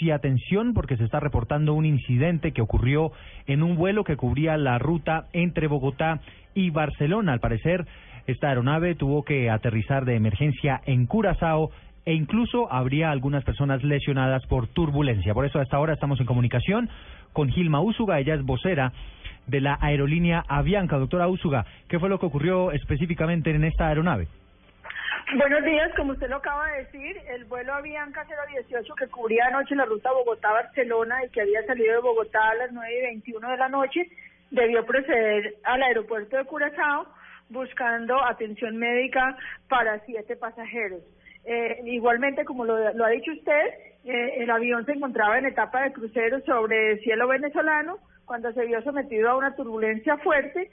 y atención porque se está reportando un incidente que ocurrió en un vuelo que cubría la ruta entre Bogotá y Barcelona. Al parecer, esta aeronave tuvo que aterrizar de emergencia en Curazao e incluso habría algunas personas lesionadas por turbulencia. Por eso hasta ahora estamos en comunicación con Gilma Úsuga, ella es vocera de la aerolínea Avianca. Doctora Úsuga, ¿qué fue lo que ocurrió específicamente en esta aeronave? Buenos días, como usted lo acaba de decir, el vuelo Avianca 018 que cubría anoche la ruta Bogotá-Barcelona y que había salido de Bogotá a las 9 y 21 de la noche, debió proceder al aeropuerto de Curazao buscando atención médica para siete pasajeros. Eh, igualmente, como lo, ha dicho usted, eh, el avión se encontraba en etapa de crucero sobre cielo venezolano cuando se vio sometido a una turbulencia fuerte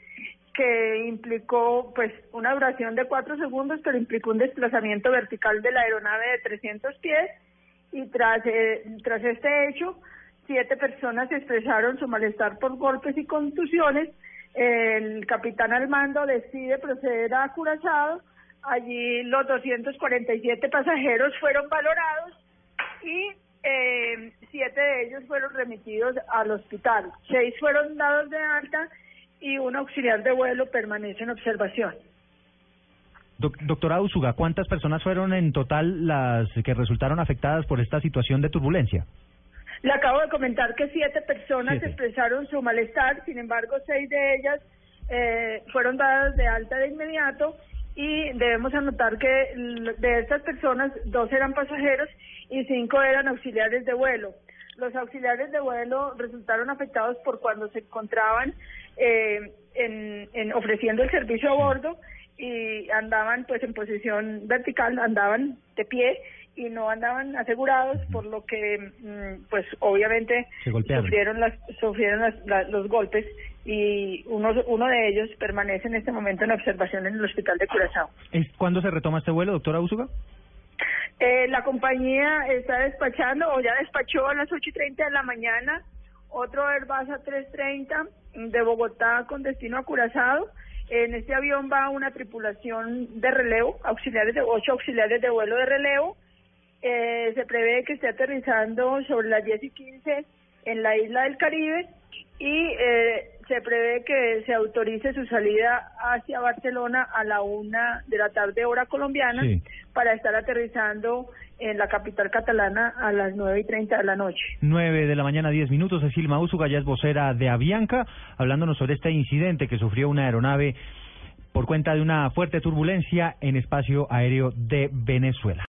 que implicó pues una duración de cuatro segundos, pero implicó un desplazamiento vertical de la aeronave de 300 pies y tras, eh, tras este hecho, siete personas expresaron su malestar por golpes y contusiones. El capitán al mando decide proceder a Curazao. Allí los 247 pasajeros fueron valorados y eh, siete de ellos fueron remitidos al hospital. Seis fueron dados de alta y un auxiliar de vuelo permanece en observación. doctora Usuga, ¿cuántas personas fueron en total las que resultaron afectadas por esta situación de turbulencia? Le acabo de comentar que siete personas expresaron su malestar, sin embargo, seis de ellas eh, fueron dadas de alta de inmediato y debemos anotar que de estas personas dos eran pasajeros y cinco eran auxiliares de vuelo. Los auxiliares de vuelo resultaron afectados por cuando se encontraban eh, en, ofreciendo el servicio a bordo y andaban pues en posición vertical, andaban de pie y no andaban asegurados, por lo que mm, pues obviamente sufrieron las sufrieron los golpes y uno uno de ellos permanece en este momento en observación en el hospital de Curazao. ¿Cuándo se retoma este vuelo, doctora Usuga? Eh, la compañía está despachando o ya despachó a las ocho y treinta de la mañana otro Airbus A330 de Bogotá con destino a Curazao. En este avión va una tripulación de relevo, auxiliares de ocho auxiliares de vuelo de relevo. Eh, se prevé que esté aterrizando sobre las 10 y 15 en la isla del Caribe y eh, se prevé que se autorice su salida hacia Barcelona a la una de la tarde hora colombiana para estar aterrizando en la capital catalana a las nueve y treinta de la noche. Nueve de la mañana, diez minutos. Cecil Maúzuga ya es vocera de Avianca, hablándonos sobre este incidente que sufrió una aeronave por cuenta de una fuerte turbulencia en espacio aéreo de Venezuela.